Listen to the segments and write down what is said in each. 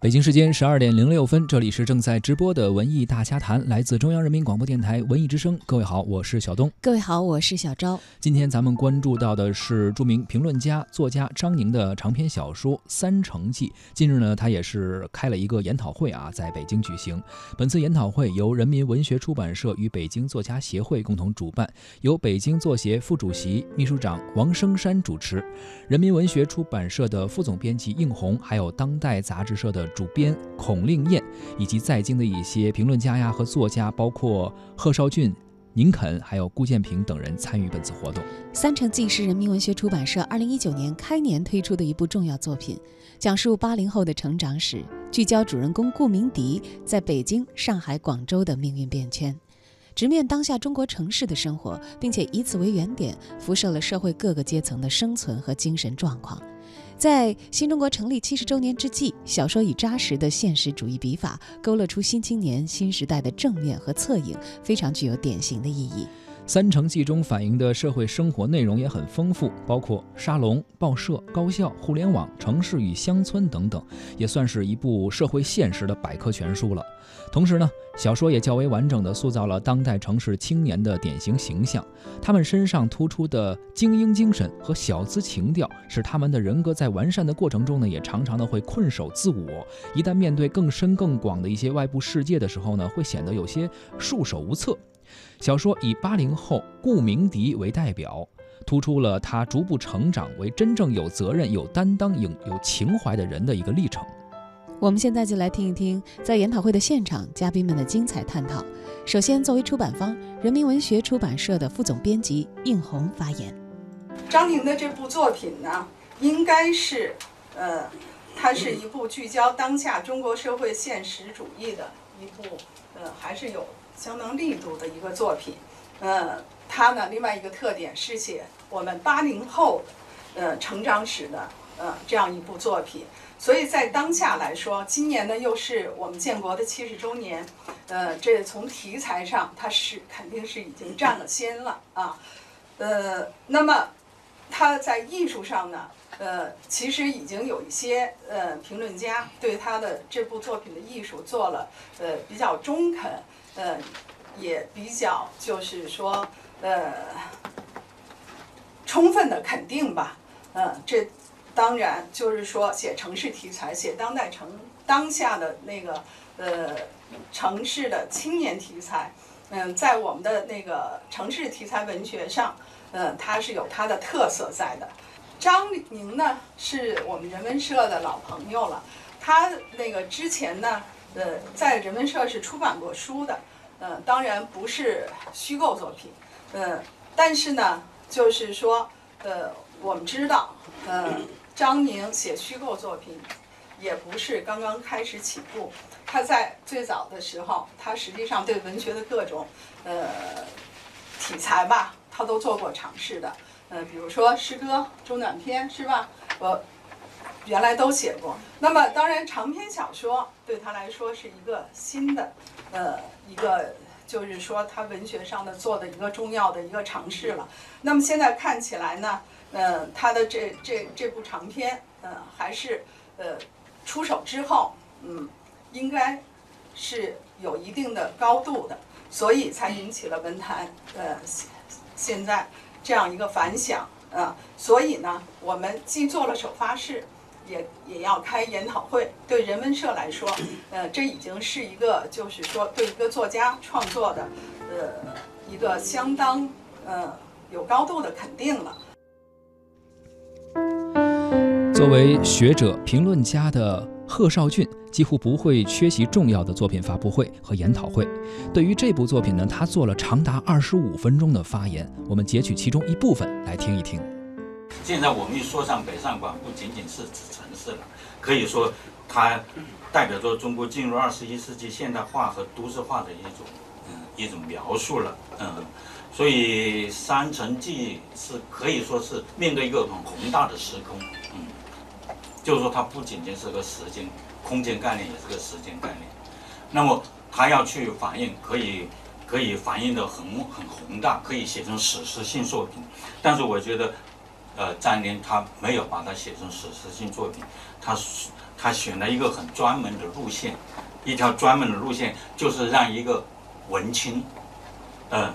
北京时间十二点零六分，这里是正在直播的文艺大家谈，来自中央人民广播电台文艺之声。各位好，我是小东。各位好，我是小昭。今天咱们关注到的是著名评论家、作家张宁的长篇小说《三城记》。近日呢，他也是开了一个研讨会啊，在北京举行。本次研讨会由人民文学出版社与北京作家协会共同主办，由北京作协副主席、秘书长王生山主持。人民文学出版社的副总编辑应红，还有当代杂志社的。主编孔令艳以及在京的一些评论家呀和作家，包括贺绍俊、宁肯，还有顾建平等人参与本次活动。《三城记》是人民文学出版社二零一九年开年推出的一部重要作品，讲述八零后的成长史，聚焦主人公顾明迪在北京、上海、广州的命运变迁，直面当下中国城市的生活，并且以此为原点，辐射了社会各个阶层的生存和精神状况。在新中国成立七十周年之际，小说以扎实的现实主义笔法，勾勒出新青年新时代的正面和侧影，非常具有典型的意义。《三城记》中反映的社会生活内容也很丰富，包括沙龙、报社、高校、互联网、城市与乡村等等，也算是一部社会现实的百科全书了。同时呢，小说也较为完整地塑造了当代城市青年的典型形象，他们身上突出的精英精神和小资情调，使他们的人格在完善的过程中呢，也常常的会困守自我，一旦面对更深更广的一些外部世界的时候呢，会显得有些束手无策。小说以八零后顾明迪为代表，突出了他逐步成长为真正有责任、有担当、有有情怀的人的一个历程。我们现在就来听一听在研讨会的现场嘉宾们的精彩探讨。首先，作为出版方人民文学出版社的副总编辑应红发言：张宁的这部作品呢，应该是，呃，它是一部聚焦当下中国社会现实主义的一部，呃，还是有。相当力度的一个作品，呃，它呢另外一个特点是写我们八零后，呃成长史的呃这样一部作品，所以在当下来说，今年呢又是我们建国的七十周年，呃，这从题材上它是肯定是已经占了先了啊，呃，那么它在艺术上呢，呃，其实已经有一些呃评论家对他的这部作品的艺术做了呃比较中肯。呃，也比较就是说，呃，充分的肯定吧。嗯，这当然就是说，写城市题材，写当代城当下的那个呃城市的青年题材，嗯，在我们的那个城市题材文学上，嗯，它是有它的特色在的。张宁呢，是我们人文社的老朋友了，他那个之前呢。呃，在人文社是出版过书的，呃，当然不是虚构作品，呃，但是呢，就是说，呃，我们知道，呃，张宁写虚构作品，也不是刚刚开始起步，他在最早的时候，他实际上对文学的各种，呃，题材吧，他都做过尝试的，呃，比如说诗歌、中短篇，是吧？我。原来都写过，那么当然长篇小说对他来说是一个新的，呃，一个就是说他文学上的做的一个重要的一个尝试了。那么现在看起来呢，呃，他的这这这部长篇，呃，还是呃出手之后，嗯，应该是有一定的高度的，所以才引起了文坛呃现现在这样一个反响啊。所以呢，我们既做了首发式。也也要开研讨会。对人文社来说，呃，这已经是一个，就是说，对一个作家创作的，呃，一个相当呃有高度的肯定了。作为学者、评论家的贺绍俊，几乎不会缺席重要的作品发布会和研讨会。对于这部作品呢，他做了长达二十五分钟的发言。我们截取其中一部分来听一听。现在我们一说上北上广，不仅仅是指城市了，可以说它代表着中国进入二十一世纪现代化和都市化的一种嗯一种描述了嗯，所以《三城记》是可以说是面对一个很宏大的时空嗯，就是说它不仅仅是个时间空间概念，也是个时间概念。那么它要去反映，可以可以反映的很很宏大，可以写成史诗性作品。但是我觉得。呃，张宁他没有把它写成史诗性作品，他他选了一个很专门的路线，一条专门的路线，就是让一个文青，呃，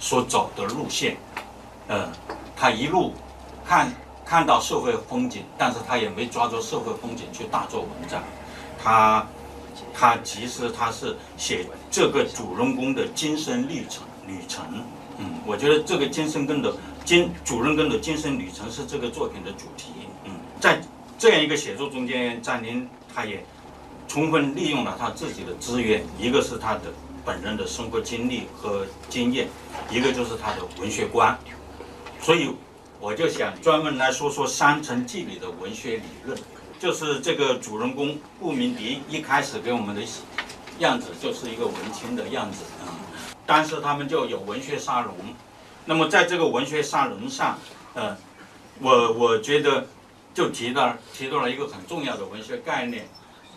所走的路线，呃，他一路看看到社会风景，但是他也没抓住社会风景去大做文章，他他其实他是写这个主人公的精神历程旅程，嗯，我觉得这个精神根的精主人公的精神旅程是这个作品的主题，嗯，在这样一个写作中间，张宁他也充分利用了他自己的资源，一个是他的本人的生活经历和经验，一个就是他的文学观，所以我就想专门来说说《山城记》里的文学理论，就是这个主人公顾明迪一开始给我们的样子就是一个文青的样子啊，但是他们就有文学沙龙，那么在这个文学沙龙上，呃，我我觉得。就提到提到了一个很重要的文学概念，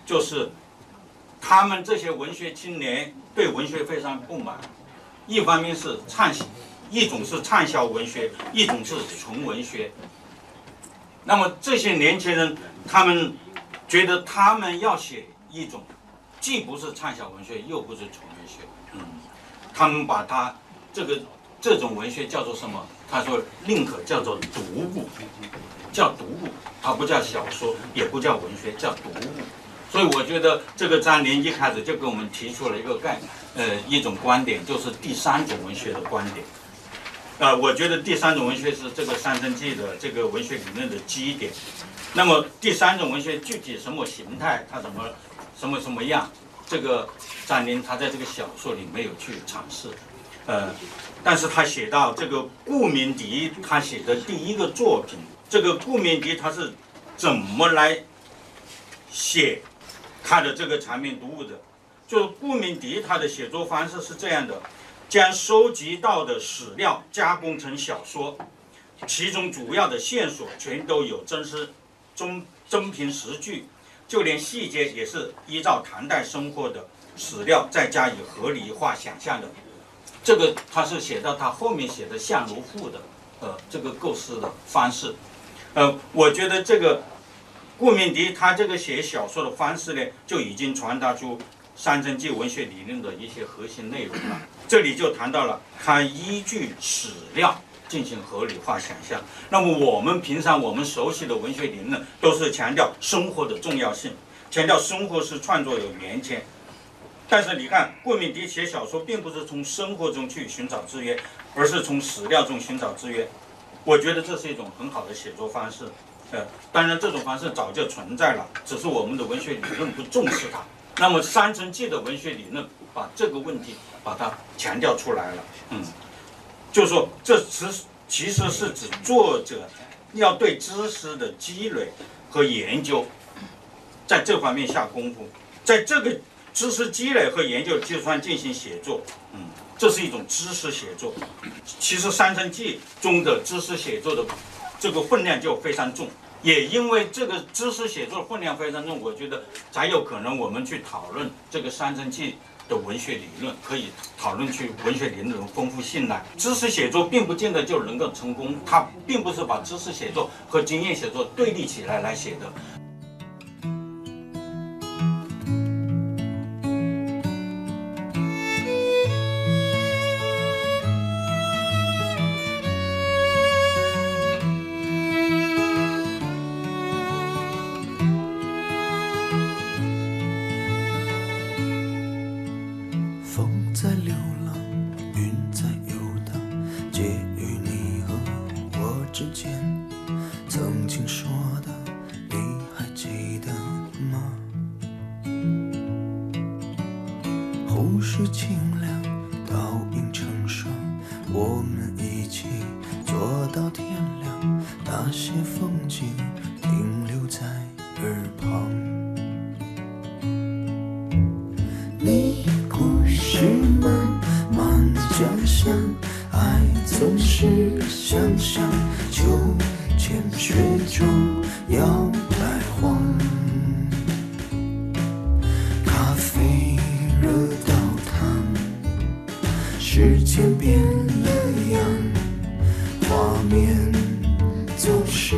就是他们这些文学青年对文学非常不满，一方面是畅销，一种是畅销文学，一种是纯文学。那么这些年轻人，他们觉得他们要写一种既不是畅销文学，又不是纯文学，嗯，他们把它这个这种文学叫做什么？他说宁可叫做读物。叫读物，它不叫小说，也不叫文学，叫读物。所以我觉得这个张林一开始就给我们提出了一个概，呃，一种观点，就是第三种文学的观点。呃，我觉得第三种文学是这个《三生记》的这个文学理论的基点。那么第三种文学具体什么形态，它怎么什么什么样，这个张林他在这个小说里没有去阐释。呃，但是他写到这个顾明迪他写的第一个作品。这个顾明迪他是怎么来写他的这个长篇读物的？就顾明迪他的写作方式是这样的：将收集到的史料加工成小说，其中主要的线索全都有真实、真真凭实据，就连细节也是依照唐代生活的史料再加以合理化想象的。这个他是写到他后面写的《相如赋》的呃这个构思的方式。呃，我觉得这个顾明迪他这个写小说的方式呢，就已经传达出《三城记》文学理论的一些核心内容了。这里就谈到了他依据史料进行合理化想象。那么我们平常我们熟悉的文学理论都是强调生活的重要性，强调生活是创作有源泉。但是你看，顾敏迪写小说并不是从生活中去寻找资源，而是从史料中寻找资源。我觉得这是一种很好的写作方式，呃，当然这种方式早就存在了，只是我们的文学理论不重视它。那么《三城记》的文学理论把这个问题把它强调出来了，嗯，就说这其实其实是指作者要对知识的积累和研究，在这方面下功夫，在这个知识积累和研究基础上进行写作，嗯。这是一种知识写作，其实《三城记》中的知识写作的这个分量就非常重，也因为这个知识写作分量非常重，我觉得才有可能我们去讨论这个《三生记》的文学理论，可以讨论去文学理论丰富性来。知识写作并不见得就能够成功，它并不是把知识写作和经验写作对立起来来写的。之间，曾经说的，你还记得吗？后事情。时间变了样画面总是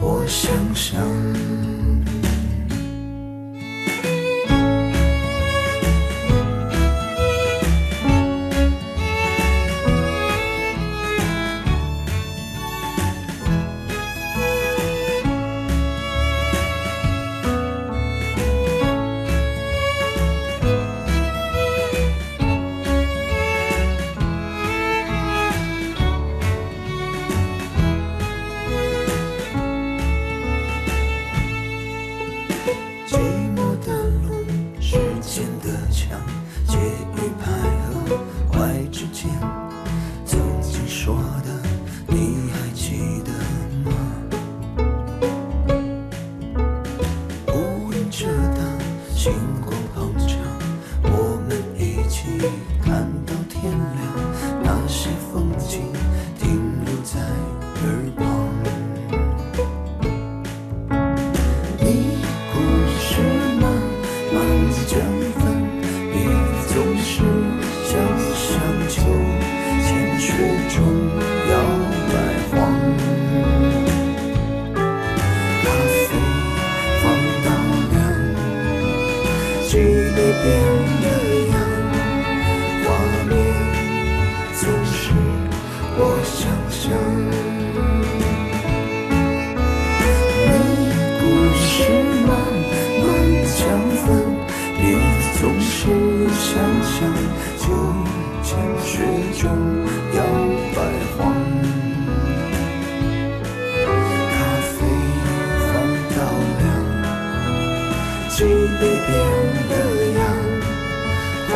我想象。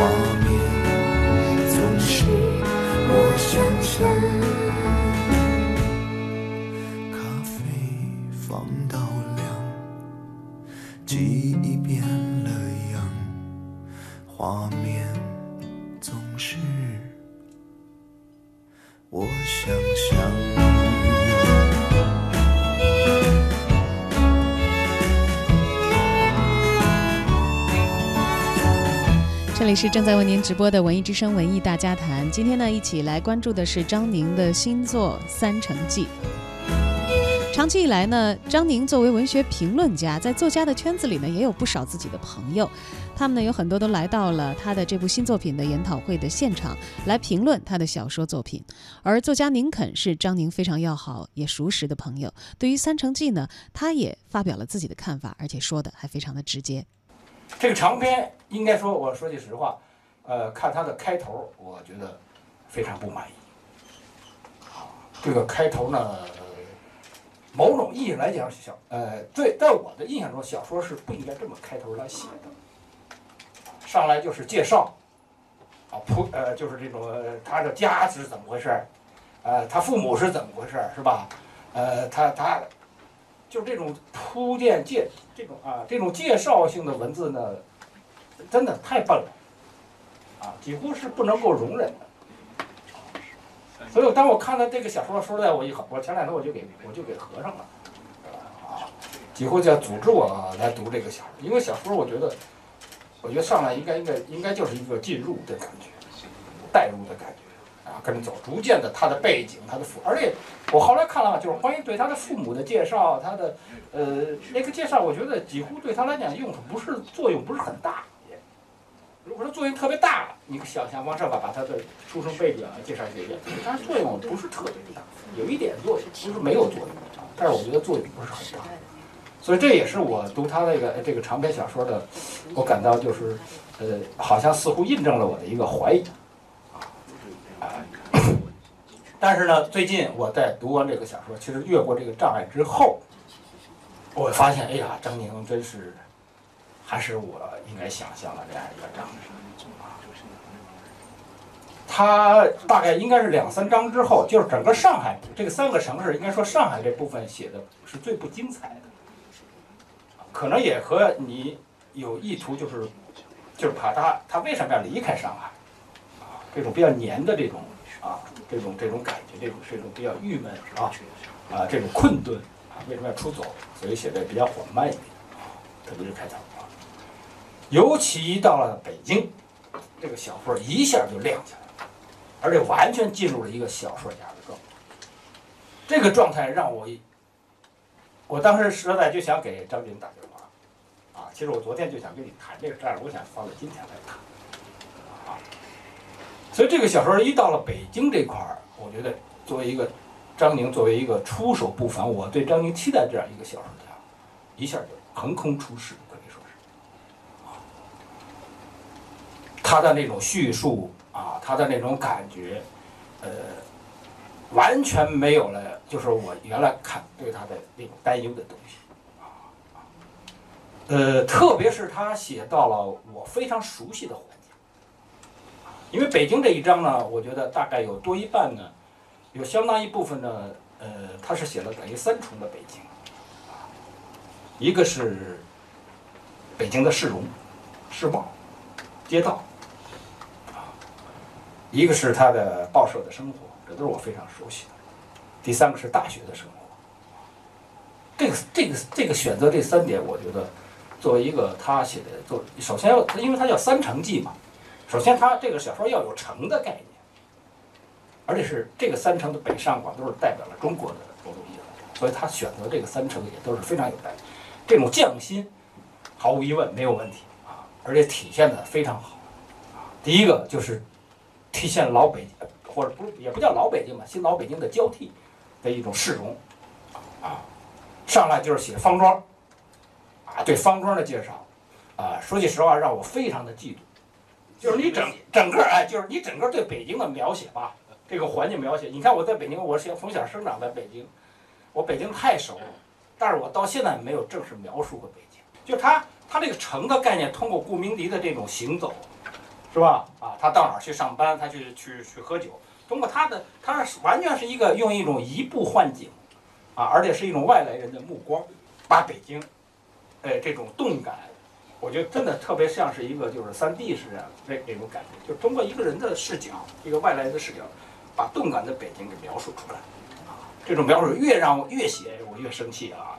画面总是我想象。咖啡放到凉，记忆变了样，画面里是正在为您直播的文艺之声文艺大家谈。今天呢，一起来关注的是张宁的新作《三城记》。长期以来呢，张宁作为文学评论家，在作家的圈子里呢，也有不少自己的朋友。他们呢，有很多都来到了他的这部新作品的研讨会的现场，来评论他的小说作品。而作家宁肯是张宁非常要好也熟识的朋友。对于《三城记》呢，他也发表了自己的看法，而且说的还非常的直接。这个长篇应该说，我说句实话，呃，看它的开头，我觉得非常不满意。这个开头呢，某种意义来讲，小呃，对，在我的印象中，小说是不应该这么开头来写的。上来就是介绍，啊，铺呃，就是这种他的家是怎么回事，呃，他父母是怎么回事，是吧？呃，他他就这种铺垫介这种啊这种介绍性的文字呢，真的太笨了，啊，几乎是不能够容忍的。所以当我看到这个小说，说实在，我一我前两天我就给我就给合上了，啊，几乎就要组织我来读这个小说，因为小说我觉得，我觉得上来应该应该应该就是一个进入的感觉，带入的感觉，啊，跟着走，逐渐的他的背景，他的父，而且我后来看了，就是关于对他的父母的介绍，他的呃那个介绍，我觉得几乎对他来讲用处不是作用不是很大。如果说作用特别大，你想想方设法把他的出生背景啊介绍一遍，但是作用不是特别大，有一点作用，不是没有作用啊，但是我觉得作用不是很大。所以这也是我读他那个这个长篇小说的，我感到就是呃，好像似乎印证了我的一个怀疑啊啊。但是呢，最近我在读完这个小说，其实越过这个障碍之后，我发现，哎呀，张宁真是。还是我应该想象的这样一个章他大概应该是两三章之后，就是整个上海这个三个城市，应该说上海这部分写的是最不精彩的，可能也和你有意图，就是就是怕他他为什么要离开上海？这种比较黏的这种啊，这种这种感觉，这种这种比较郁闷啊啊，这种困顿啊，为什么要出走？所以写的比较缓慢一点啊，特别是开头啊。尤其一到了北京，这个小说一下就亮起来了，而且完全进入了一个小说家的状态。这个状态让我，我当时实在就想给张军打电话，啊，其实我昨天就想跟你谈这个事儿，我想放在今天来谈，所以这个小说一到了北京这块儿，我觉得作为一个张宁，作为一个出手不凡，我对张宁期待这样一个小说家，一下就横空出世。可以说是，啊他的那种叙述啊，他的那种感觉，呃，完全没有了，就是我原来看对他的那种担忧的东西啊，呃，特别是他写到了我非常熟悉的，因为北京这一章呢，我觉得大概有多一半呢，有相当一部分呢，呃，他是写了等于三重的北京，一个是北京的市容、市貌、街道。一个是他的报社的生活，这都是我非常熟悉的。第三个是大学的生活。这个这个这个选择这三点，我觉得作为一个他写的，作首先要，因为它叫三城记嘛，首先他这个小说要有城的概念，而且是这个三城的北上广都是代表了中国的某种意思，所以他选择这个三城也都是非常有代，这种匠心毫无疑问没有问题啊，而且体现的非常好啊。第一个就是体现老北京，或者不也不叫老北京吧，新老北京的交替的一种市容啊。上来就是写方庄，啊，对方庄的介绍，啊，说句实话，让我非常的嫉妒。就是你整整个哎，就是你整个对北京的描写吧，这个环境描写。你看我在北京，我是从小生长在北京，我北京太熟了，但是我到现在没有正式描述过北京。就他他这个城的概念，通过顾明迪的这种行走，是吧？啊，他到哪儿去上班，他去去去喝酒，通过他的，他是完全是一个用一种移步换景。啊，而且是一种外来人的目光，把北京，哎，这种动感，我觉得真的特别像是一个就是三 D 式的那那种感觉，就通过一个人的视角，一个外来的视角，把动感的北京给描述出来。啊，这种描述越让我越写我越生气啊！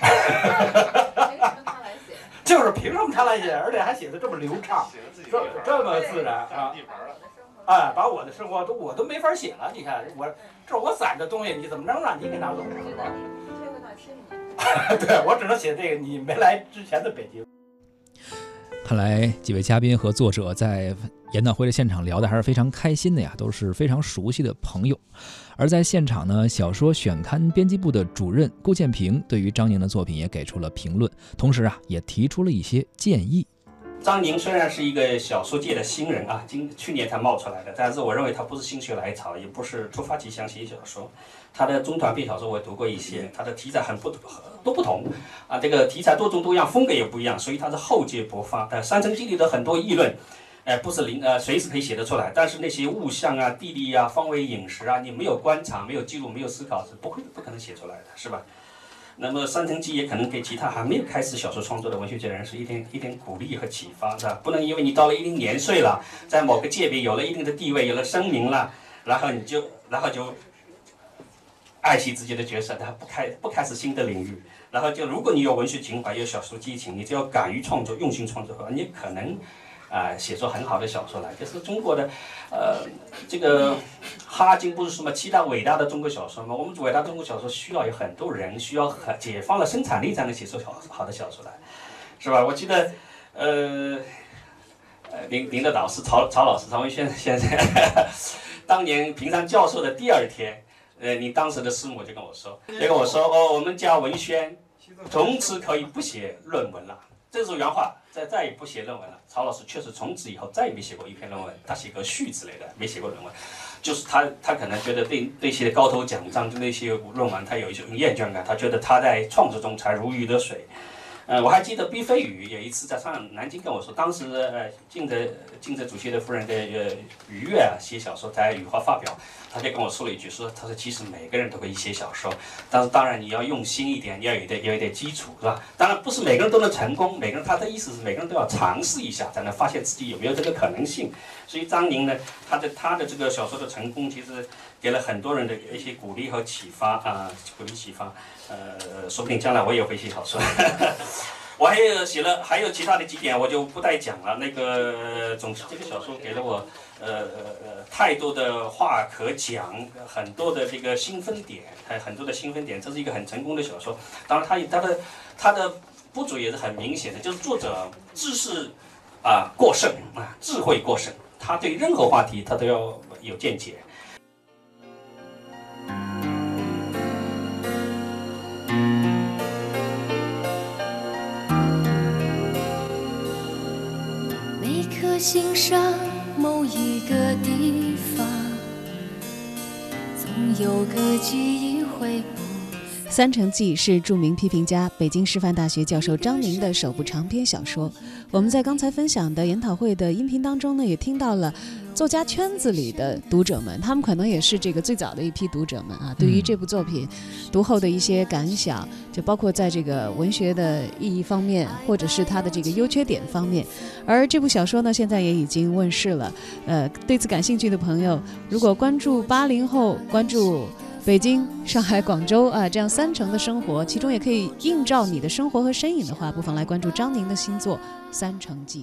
就是凭什么他来写，而且还写的这么流畅，这这么自然啊！哎，把我的生活都我都没法写了。你看我这是我攒的东西，你怎么能让你给拿走呢？对，我只能写这个你没来之前的北京。看来几位嘉宾和作者在研讨会的现场聊的还是非常开心的呀，都是非常熟悉的朋友。而在现场呢，小说选刊编辑部的主任顾建平对于张宁的作品也给出了评论，同时啊也提出了一些建议。张宁虽然是一个小说界的新人啊，今去年才冒出来的，但是我认为他不是心血来潮，也不是突发奇想写小说。他的中短篇小说我读过一些，他的题材很不都不同啊，这个题材多种多样，风格也不一样，所以他是厚积薄发。但《山城记》里的很多议论，哎，不是零呃随时可以写得出来，但是那些物象啊、地理啊、方位饮食啊，你没有观察、没有记录、没有思考是不会不可能写出来的，是吧？那么《三城记》也可能给其他还没有开始小说创作的文学界人士一点一点鼓励和启发，是吧？不能因为你到了一定年岁了，在某个界别有了一定的地位，有了声名了，然后你就然后就爱惜自己的角色，然后不开不开始新的领域，然后就如果你有文学情怀，有小说激情，你只要敢于创作，用心创作的话，你可能。啊，写出很好的小说来，就是中国的，呃，这个哈金不是什么七大伟大的中国小说吗？我们伟大中国小说需要有很多人，需要很解放了生产力才能写出好好的小说来，是吧？我记得，呃，呃，您您的导师曹曹老师曹文轩先生，当年评上教授的第二天，呃，你当时的师母就跟我说，就跟我说，哦，我们家文轩从此可以不写论文了。这是原话，再再也不写论文了。曹老师确实从此以后再也没写过一篇论文，他写个序之类的，没写过论文。就是他，他可能觉得对那些高头奖章就那些论文，他有一种厌倦感。他觉得他在创作中才如鱼得水。呃，我还记得毕飞宇有一次在上南京跟我说，当时呃，敬泽敬泽主席的夫人的呃于悦啊写小说在雨花发表。他就跟我说了一句，说他说其实每个人都可以写小说，但是当然你要用心一点，你要有点有一点基础，是吧？当然不是每个人都能成功，每个人他的意思是每个人都要尝试一下，才能发现自己有没有这个可能性。所以张宁呢，他的他的这个小说的成功，其实给了很多人的一些鼓励和启发啊，鼓励启发。呃，说不定将来我也会写小说。我还有写了，还有其他的几点，我就不再讲了。那个，总之这个小说给了我，呃呃呃，太多的话可讲，很多的这个兴奋点，还有很多的兴奋点，这是一个很成功的小说。当然，它它的它的不足也是很明显的，就是作者知识啊过剩啊，智慧过剩，他对任何话题他都要有见解。心上某一个地方，总有个记忆回《三城记》是著名批评家、北京师范大学教授张宁的首部长篇小说。我们在刚才分享的研讨会的音频当中呢，也听到了作家圈子里的读者们，他们可能也是这个最早的一批读者们啊。对于这部作品读后的一些感想，就包括在这个文学的意义方面，或者是它的这个优缺点方面。而这部小说呢，现在也已经问世了。呃，对此感兴趣的朋友，如果关注八零后，关注。北京、上海、广州啊，这样三城的生活，其中也可以映照你的生活和身影的话，不妨来关注张宁的新作《三城记》。